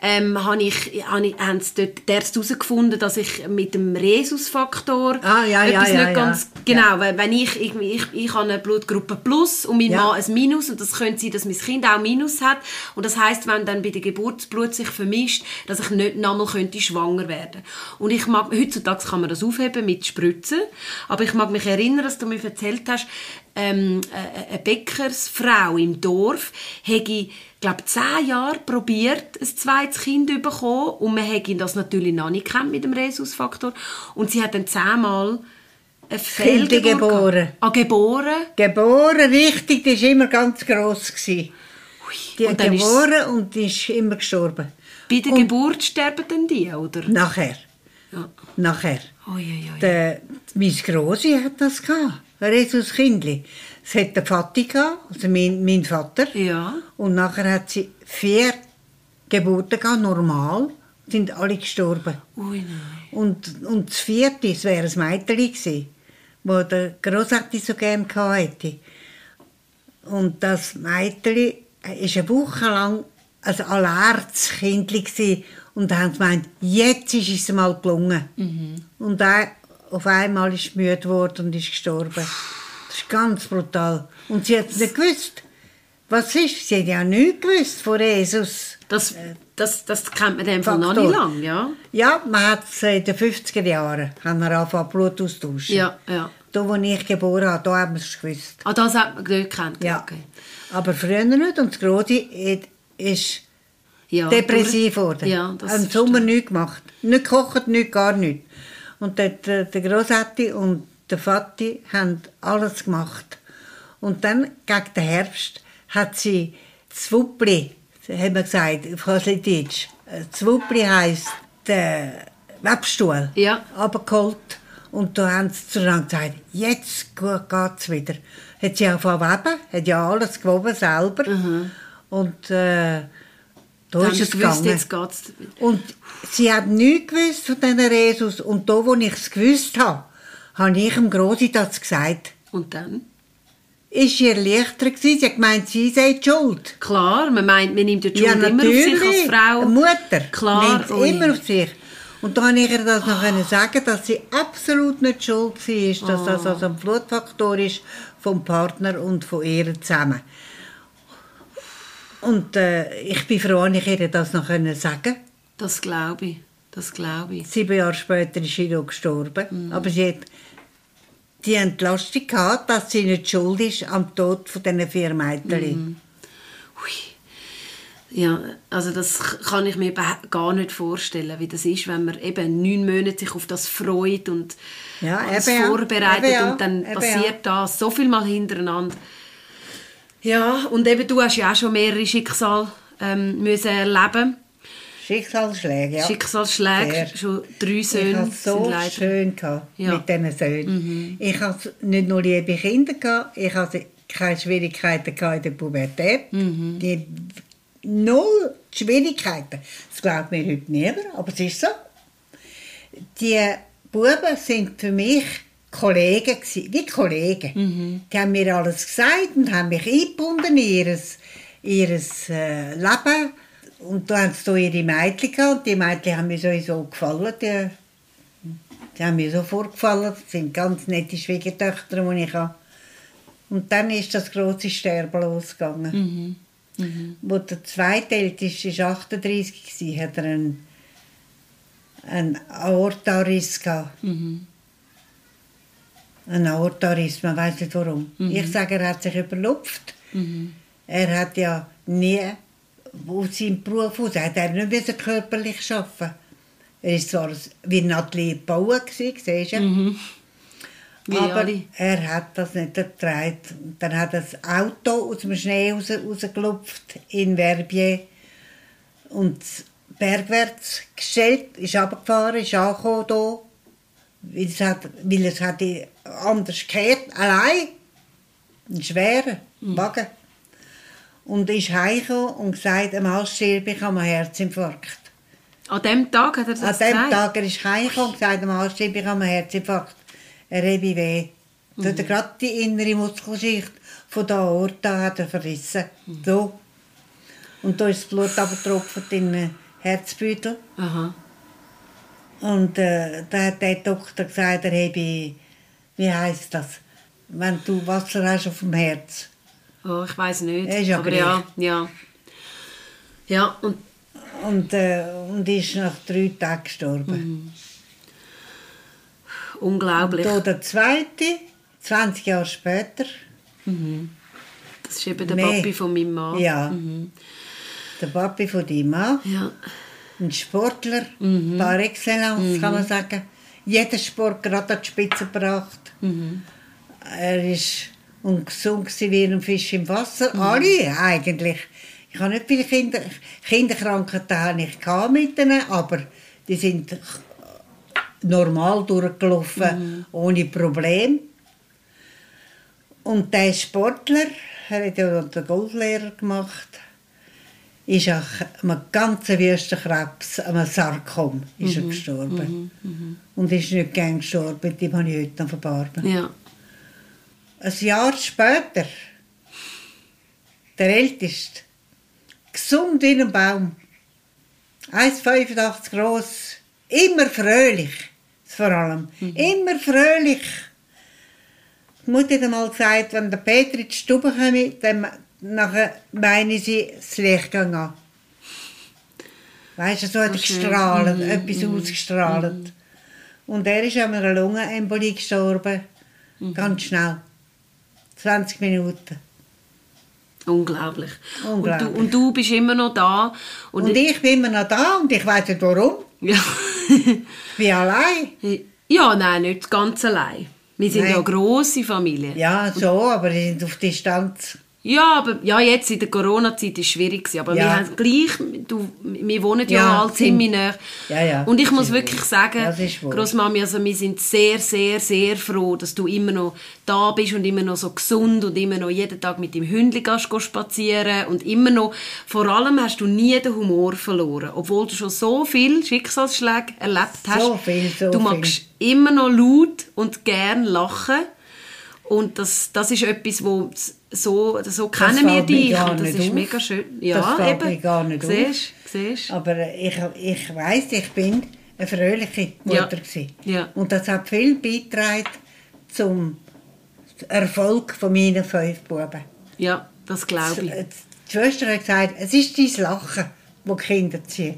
Speaker 2: ähm, habe ich, habe ich, haben sie dort Ärzte herausgefunden, dass ich mit dem Rhesusfaktor
Speaker 3: Ah, ja,
Speaker 2: etwas
Speaker 3: ja,
Speaker 2: nicht
Speaker 3: ja.
Speaker 2: ganz... Genau, weil wenn ich, ich, ich, ich habe eine Blutgruppe Plus und mein. Mann ein Minus und das könnte sein, dass mein Kind auch Minus hat und das heißt, wenn dann bei der Geburt das Blut sich vermischt, dass ich nicht nochmal könnte schwanger werden Und ich mag, heutzutage kann man das aufheben mit Spritzen, aber ich mag mich erinnern, dass du mir erzählt hast, ähm, äh, eine Bäckersfrau im Dorf hätte glaube zehn Jahre probiert, ein zweites Kind zu bekommen und man hätte das natürlich noch nicht gekannt mit dem Rhesusfaktor und sie hat dann zehnmal ein
Speaker 3: Kinder
Speaker 2: Fehlgeburt
Speaker 3: geboren.
Speaker 2: Ah, geboren?
Speaker 3: Geboren, richtig, die war immer ganz gross. Gewesen. Die
Speaker 2: Und
Speaker 3: hat geboren und die ist immer gestorben.
Speaker 2: Bei der Geburt sterben dann die, oder?
Speaker 3: Nachher.
Speaker 2: Ja.
Speaker 3: Nachher.
Speaker 2: Ui, ui.
Speaker 3: Der, mein Grossi hat das gehabt. Jesus Kindli. Es hat der Vati gehabt, also mein, mein Vater.
Speaker 2: Ja.
Speaker 3: Und nachher hat sie vier Geburten gehabt, normal. Sind alle gestorben.
Speaker 2: Ui, nein.
Speaker 3: Und, und das vierte, das wäre ein Mädchen gewesen, das der Grossatti so gerne gehabt hätte. Und das Mädchen war eine Woche lang ein Allertskindli gewesen. Und haben gemeint, jetzt ist es mal gelungen. Und er auf einmal ist sie müde geworden und ist gestorben. Das ist ganz brutal. Und sie hat nicht gewusst. Was ist? Sie hat ja nichts gewusst von Jesus.
Speaker 2: Das, das, das kennt man dem Fall noch nicht lang, ja?
Speaker 3: Ja, man hat es in den 50er Jahren haben wir angefangen Blut austauschen.
Speaker 2: Ja, ja.
Speaker 3: Da, wo ich geboren habe, da haben wir es gewusst.
Speaker 2: Ah, das hat man nicht gekannt.
Speaker 3: Ja.
Speaker 2: Okay.
Speaker 3: Aber früher nicht. Und das Große ist
Speaker 2: Ja,
Speaker 3: depressiv geworden.
Speaker 2: Ja, das
Speaker 3: Im Sommer nichts gemacht. Nicht gekocht, nicht, gar nichts. Und der, der, der Grossatti und der Vati haben alles gemacht. Und dann, gegen den Herbst, hat sie Zwuppli, haben wir gesagt, auf Haslititsch. Zwuppli heisst der Webstuhl,
Speaker 2: Ja.
Speaker 3: abgeholt. Und da haben sie zusammen gesagt, jetzt geht es wieder. Hat sie zu weben, hat ja alles gewoben selber. Und äh, da
Speaker 2: Dann
Speaker 3: ist es
Speaker 2: gewusst,
Speaker 3: gegangen.
Speaker 2: jetzt geht's.
Speaker 3: Und sie hat nichts gewusst von diesen Resus. Und da, wo ich es gewusst habe, habe ich dem Grossi das gesagt.
Speaker 2: Und dann?
Speaker 3: Ist ihr leichter gewesen? Sie hat gemeint, sie sei die schuld.
Speaker 2: Klar, man meint, man nimmt die Schuld
Speaker 3: Ja,
Speaker 2: immer auf sich als Frau.
Speaker 3: Mutter
Speaker 2: Klar,
Speaker 3: nimmt
Speaker 2: ui.
Speaker 3: immer auf sich. Und da konnte ich ihr das noch können sagen, dass sie absolut nicht schuld war, dass das
Speaker 2: Ah.
Speaker 3: also ein Blutfaktor ist vom Partner und von ihr zusammen. Und äh, ich bin froh, dass ich ihr das noch können sagen
Speaker 2: Das glaube ich. Das glaube ich.
Speaker 3: Sieben Jahre später ist sie noch gestorben.
Speaker 2: Mhm.
Speaker 3: Aber sie hat die Entlastung gehabt, dass sie nicht schuld ist am Tod von diesen vier Mädchen.
Speaker 2: Ui. Ja, also das kann ich mir gar nicht vorstellen, wie das ist, wenn man eben neun Monate sich auf das freut und
Speaker 3: Ja,
Speaker 2: alles
Speaker 3: ja.
Speaker 2: vorbereitet
Speaker 3: ja.
Speaker 2: und dann passiert das so viel mal hintereinander. Ja, und eben du hast ja auch schon mehrere Schicksale ähm, müssen erleben.
Speaker 3: Schicksalsschläge, ja.
Speaker 2: Schicksalsschläge,
Speaker 3: Sehr.
Speaker 2: schon drei
Speaker 3: Ich
Speaker 2: Söhne
Speaker 3: hatte es so schön gehabt
Speaker 2: Ja. Mhm.
Speaker 3: mit diesen Söhnen. Ich hatte nicht nur liebe Kinder, gehabt, ich hatte keine Schwierigkeiten gehabt in der Pubertät.
Speaker 2: Mhm.
Speaker 3: Die null Schwierigkeiten. Das glaubt mir heute niemand, aber es ist so. Die Buben sind für mich Kollegen, wie Kollegen.
Speaker 2: Mhm.
Speaker 3: Die haben mir alles gesagt und haben mich eingebunden in ihr, ihres äh, Leben. Und da haben sie ihre Mädchen gehabt. Und die Mädchen haben mir sowieso gefallen. Die, die haben mir so vorgefallen. Das sind ganz nette Schwiegertöchter, die ich habe. Und dann ist das große Sterben losgegangen. Wo der zweitälteste war 38 war, hat er einen, einen Aortariss gehabt. Ein Aortariss, man weiß nicht warum. Ich sage, er hat sich überlupft. Er hat ja nie aus seinem Beruf aus, er hat er nicht müssen körperlich arbeiten. Er war zwar wie Nathalie Bauer, gewesen, siehst du?
Speaker 2: Wie
Speaker 3: aber
Speaker 2: alle.
Speaker 3: er hat das nicht ertragen. Und Dann hat er das Auto aus dem Schnee raus, rausgelupft in Verbier. Und bergwärts gestellt, ist runtergefahren, ist angekommen hier, weil es hat, weil es hat anders gekehrt, allein, ein schwerer Wagen. Und ist heimgekommen und gesagt, am Hals sterbe ich an einem Herzinfarkt.
Speaker 2: An dem Tag hat er das
Speaker 3: An dem
Speaker 2: gesagt?
Speaker 3: Tag er ist heimgekommen und gesagt, am Hals sterbe ich an einem Herzinfarkt. Er habe weh. Mhm. hat er gerade die innere Muskelschicht von der Aorta hat er verrissen. So. Und da ist das Blut abgetropft in den Herzbeutel.
Speaker 2: Aha.
Speaker 3: Und äh, da hat der Doktor gesagt, er habe, wie heisst das, wenn du Wasser hast auf dem Herz.
Speaker 2: Oh, ich weiß nicht.
Speaker 3: Ist ja
Speaker 2: aber ja, ja. Ja, und
Speaker 3: Und, äh, und ist nach drei Tagen gestorben.
Speaker 2: unglaublich.
Speaker 3: Da der zweite, 20 Jahre später,
Speaker 2: Das ist eben der. Papi von meinem Mann.
Speaker 3: ja, der Papi von deinem Mann,
Speaker 2: Ja.
Speaker 3: ein Sportler, par excellence, kann man sagen. Jeder Sport gerade an die Spitze gebracht. Er ist und gesund wie ein Fisch im Wasser. Alle eigentlich. Ich habe nicht viele Kinder, Kinderkrankheiten habe ich mit ihnen, aber die sind normal durchgelaufen, ohne Problem. Und der Sportler, er hat ja den Golflehrer gemacht, ist an einem ganzen Wüstenkrebs, einem Sarkom, ist er gestorben. Und ist nicht gern gestorben, die habe ich heute noch verbarben.
Speaker 2: ja.
Speaker 3: Ein Jahr später, der Älteste, gesund wie ein Baum, 1,85 groß, immer fröhlich, vor allem, immer fröhlich. Die Mutter hat einmal gesagt, wenn der Peter in die Stube kommt, dann nachher meine sie, das Licht an. Weißt du, so hat er gestrahlt, etwas ausgestrahlt. Und er ist an einer Lungenembolie gestorben, ganz schnell. 20 Minuten.
Speaker 2: Unglaublich.
Speaker 3: Unglaublich.
Speaker 2: Und, du, und du bist immer noch da. Und,
Speaker 3: Und ich bin immer noch da und ich weiß nicht warum.
Speaker 2: ja.
Speaker 3: Ich bin allein.
Speaker 2: ja, nein, nicht ganz allein. Wir sind
Speaker 3: Nein.
Speaker 2: ja eine grosse Familie.
Speaker 3: Ja, so, aber die sind auf Distanz.
Speaker 2: Ja, aber ja, jetzt in der Corona-Zeit war es schwierig. gewesen, Aber
Speaker 3: Ja.
Speaker 2: wir haben gleich, du, wir wohnen ja,
Speaker 3: Ja,
Speaker 2: alle ziemlich nah.
Speaker 3: Ja, ja,
Speaker 2: Und ich muss wirklich sagen. Grossmami, also wir sind sehr, sehr, sehr froh, dass du immer noch da bist und immer noch so gesund und immer noch jeden Tag mit dem Hündli gehst, gehst spazieren und immer noch, vor allem hast du nie den Humor verloren, obwohl du schon so viel Schicksalsschläge erlebt hast.
Speaker 3: So viel, so
Speaker 2: du magst immer noch laut und gern lachen und das, das ist etwas, wo so, so kennen wir dich
Speaker 3: gar
Speaker 2: und das
Speaker 3: nicht
Speaker 2: ist
Speaker 3: auf.
Speaker 2: mega schön.
Speaker 3: Das
Speaker 2: Ja,
Speaker 3: fällt
Speaker 2: eben.
Speaker 3: mir gar nicht
Speaker 2: siehst, Siehst.
Speaker 3: Aber ich, ich weiss, ich bin eine fröhliche
Speaker 2: Ja.
Speaker 3: Mutter. gewesen.
Speaker 2: Ja.
Speaker 3: Und das hat viel beigetragen zum Erfolg von meinen fünf Buben.
Speaker 2: Ja, das glaube ich.
Speaker 3: Die Schwester hat gesagt, es ist dein Lachen, das die Kinder ziehen.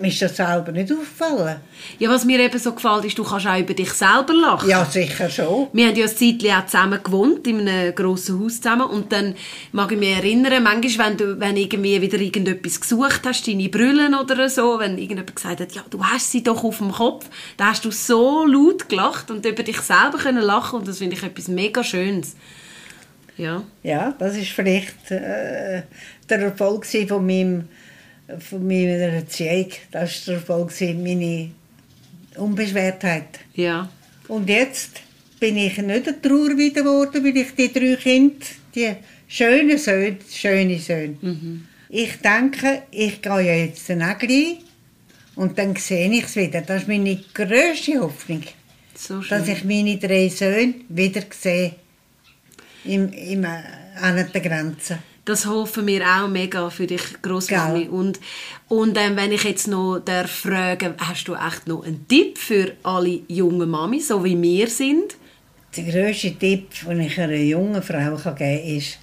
Speaker 3: Mir ist das selber nicht aufgefallen.
Speaker 2: Ja, was mir eben so gefällt, ist, du kannst auch über dich selber lachen.
Speaker 3: Ja, sicher schon.
Speaker 2: Wir haben ja ein Zeitchen auch zusammen gewohnt, in einem grossen Haus zusammen. Und dann mag ich mich erinnern, manchmal, wenn du wenn irgendwie wieder irgendetwas gesucht hast, deine Brüllen oder so, wenn irgendjemand gesagt hat, ja, du hast sie doch auf dem Kopf, dann hast du so laut gelacht und über dich selber können lachen und das finde ich etwas mega Schönes. Ja.
Speaker 3: Ja, das ist vielleicht äh, der Erfolg von, meinem, von meiner Erziehung. Das war der Erfolg, meine Unbeschwertheit.
Speaker 2: Ja.
Speaker 3: Und jetzt bin ich nicht eine Trauerweide geworden, weil ich die drei Kinder, die schönen Söhne, schöne Söhne, ich denke, ich gehe ja jetzt den Nägel und dann sehe ich es wieder. Das ist meine grösste Hoffnung,
Speaker 2: So
Speaker 3: dass ich meine drei Söhne wieder sehe im, im, an der Grenze.
Speaker 2: Das hoffen wir auch mega für dich, Grossmami. Und, und ähm, wenn ich jetzt noch darf fragen, hast du echt noch einen Tipp für alle jungen Mami, so wie wir sind?
Speaker 3: Der grösste Tipp, den ich einer jungen Frau geben kann, ist,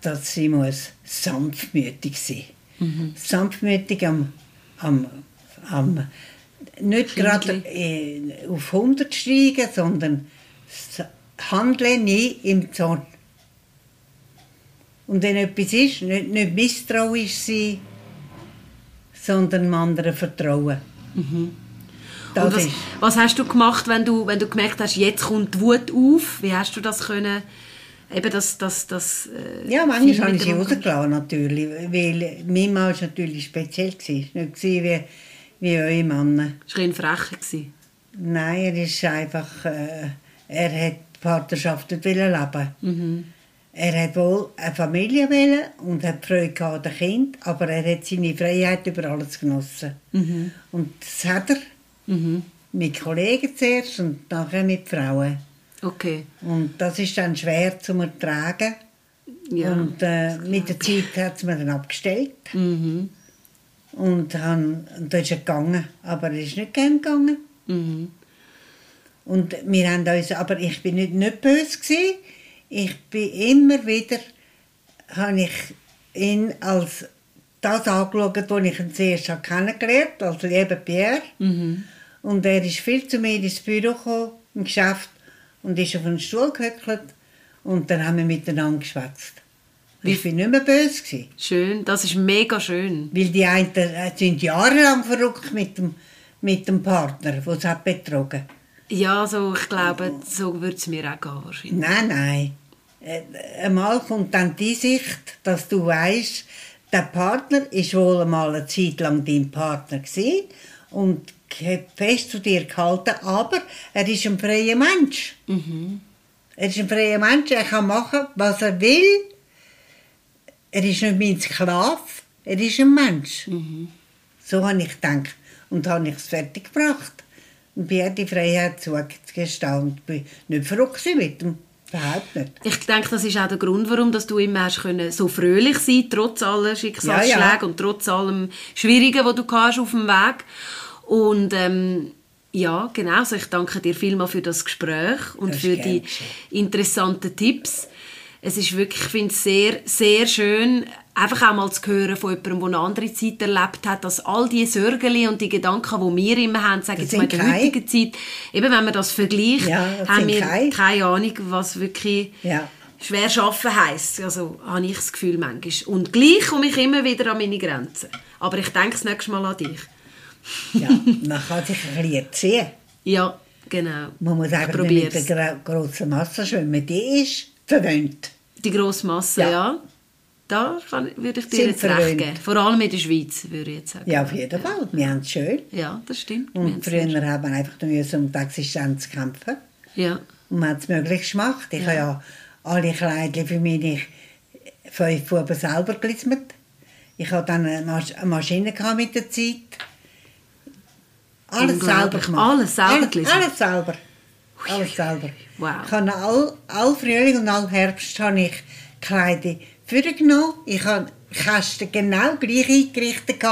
Speaker 3: dass sie muss sanftmütig sein muss. Sanftmütig am, am, am nicht gerade äh, auf 100 steigen, sondern handeln nie im Zorn. Und wenn etwas ist, nicht, nicht misstrauisch sein, sondern dem anderen vertrauen. Das
Speaker 2: und was,
Speaker 3: ist.
Speaker 2: was hast du gemacht, wenn du, wenn du gemerkt hast, jetzt kommt die Wut auf? Wie hast du das können eben das, das, das
Speaker 3: äh, Ja, manchmal habe ich sie rausgelassen, natürlich, weil mein Mann war natürlich speziell. Gewesen. Nicht wie, wie eure Männer.
Speaker 2: War er ein Frecher?
Speaker 3: Nein, er ist einfach... Äh, er hat die Partnerschaft nicht leben mhm. Er hat wohl eine Familie wollen und hat Freude an den Kind, aber er hat seine Freiheit über alles genossen. Mhm. Und das hat er mhm. mit Kollegen zuerst und nachher mit Frauen.
Speaker 2: Okay.
Speaker 3: Und das ist dann schwer zu ertragen. Ja, und äh, mit der Zeit hat es mir dann abgestellt. Mhm. Und, han, und da ist er gegangen. Aber er ist nicht gern gegangen. Mhm. Und wir haben uns, aber ich bin nicht, nicht böse gewesen. Ich bin immer wieder, habe ich ihn als das angeschaut, was ich ihn zuerst kennengelernt habe, also eben Pierre. Mhm. Und er ist viel zu mir ins Büro gekommen, im Geschäft, und ist auf einen Stuhl gehöckelt und dann haben wir miteinander geschwätzt. Ich war nicht mehr böse. Gewesen.
Speaker 2: Schön, das ist mega schön.
Speaker 3: Weil die einen äh, sind jahrelang verrückt mit dem, mit dem Partner, der sie betrogen
Speaker 2: Ja, so, ich glaube, so würde es mir auch gehen wahrscheinlich.
Speaker 3: Nein, nein. Äh, einmal kommt dann die Sicht, dass du weißt, der Partner ist wohl einmal eine Zeit lang dein Partner gewesen und hat fest zu dir gehalten, aber er ist ein freier Mensch. Mhm. Er ist ein freier Mensch, er kann machen, was er will. Er ist nicht mein Sklave, er ist ein Mensch. Mhm. So habe ich gedacht und habe ich es fertig gebracht. Und bin die Freiheit zugestanden und bin nicht verrückt mit ihm. Überhaupt nicht.
Speaker 2: Ich denke, das ist auch der Grund, warum dass du immer hast können, so fröhlich sein trotz aller Schicksalsschläge ja, ja. und trotz allem Schwierigen, was du hast auf dem Weg. Und ähm, ja, genau. Also ich danke dir vielmals für das Gespräch und das für die interessanten Tipps. Es ist wirklich, ich finde es sehr, sehr schön, einfach auch mal zu hören von jemandem, der eine andere Zeit erlebt hat, dass all die Sorgen und die Gedanken, die wir immer haben, sagen jetzt mal in der heutigen Zeit, eben wenn man das vergleicht, ja, das haben wir keine. keine Ahnung, was wirklich ja. schwer schaffen heisst. Also habe ich das Gefühl manchmal. Und gleich komme ich immer wieder an meine Grenzen. Aber ich denke das nächste Mal an dich.
Speaker 3: ja, man kann sich ein bisschen erziehen.
Speaker 2: Ja, genau.
Speaker 3: Man muss einfach mit der grossen Masse schwimmen. Die ist verwöhnt.
Speaker 2: Die grosse Masse, ja. ja. Da kann, würde ich dir Sind jetzt recht geben. Vor allem in der Schweiz, würde ich jetzt sagen.
Speaker 3: Ja, auf jeden Fall. Wir haben es schön.
Speaker 2: Ja, das stimmt.
Speaker 3: Und früher haben wir einfach um die Existenz kämpfen.
Speaker 2: Ja.
Speaker 3: Und man hat es möglich gemacht. Ich ja. habe ja alle Kleider für meine fünf Buben selber gelismet. Ich hatte dann eine Maschine mit der Zeit. Alles selber gemacht.
Speaker 2: Alles selber
Speaker 3: alles, alles selber. Alles selber. Wow. Ich habe all, all Frühling und all Herbst habe ich Kleider vorgenommen. Ich habe Kästen genau gleich eingerichtet,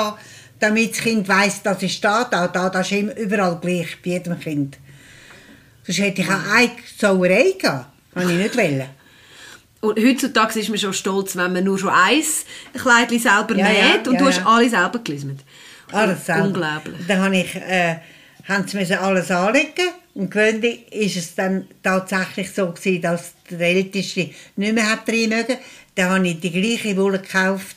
Speaker 3: damit das Kind weiss, dass ich da, da, da, das ist immer überall gleich, bei jedem Kind. Sonst hätte ich auch eine Sauerei gehabt. Das ich nicht wollen.
Speaker 2: Und heutzutage ist man schon stolz, wenn man nur schon eins Kleidchen selber ja, näht ja, und ja, du hast alle selber gelismet.
Speaker 3: Alles selber.
Speaker 2: Unglaublich.
Speaker 3: Dann habe ich, äh, haben sie alles anlegen und gewöhnlich ist es dann tatsächlich so gewesen, dass der Älteste nicht mehr hat rein mögen. Dann habe ich die gleiche Wolle gekauft,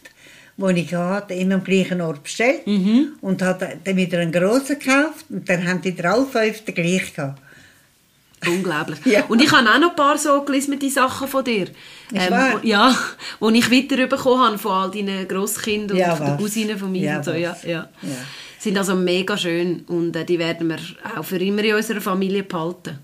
Speaker 3: die ich hatte, immer am gleichen Ort bestellt mhm. und habe dann wieder einen grossen gekauft und dann haben die alle fünf den gleichen gehabt.
Speaker 2: Unglaublich. Ja. Und ich habe auch noch ein paar so gelismete Sachen von dir. Ähm, wo, ja, wo ich weiterbekommen habe von all deinen Grosskindern ja, und von den Cousinen von mir. Ja, und so. ja, ja. ja. Sind also mega schön und äh, die werden wir auch für immer in unserer Familie behalten.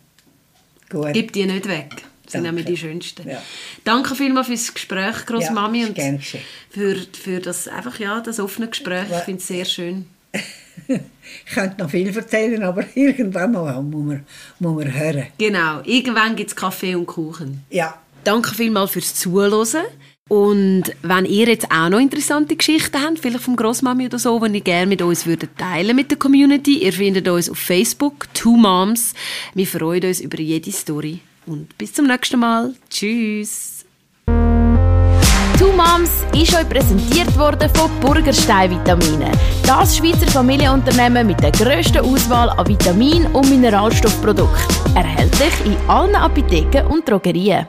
Speaker 2: Gut. Gib die nicht weg. Das sind nämlich die schönsten. Ja. Danke vielmals für das Gespräch, Großmami, ja, und für, für das, einfach, ja, das offene Gespräch. Ich finde es sehr schön.
Speaker 3: ich könnte noch viel erzählen, aber irgendwann mal muss man, muss man hören.
Speaker 2: Genau, irgendwann gibt es Kaffee und Kuchen.
Speaker 3: Ja.
Speaker 2: Danke vielmals fürs Zuhören. Und wenn ihr jetzt auch noch interessante Geschichten habt, vielleicht vom Grossmami oder so, die ihr gerne mit uns würdet teilen mit der Community, ihr findet uns auf Facebook, Two Moms. Wir freuen uns über jede Story. Und bis zum nächsten Mal. Tschüss.
Speaker 1: Two Moms ist euch präsentiert worden von Burgerstein Vitamine. Das Schweizer Familienunternehmen mit der grössten Auswahl an Vitamin- und Mineralstoffprodukten. Erhältlich in allen Apotheken und Drogerien.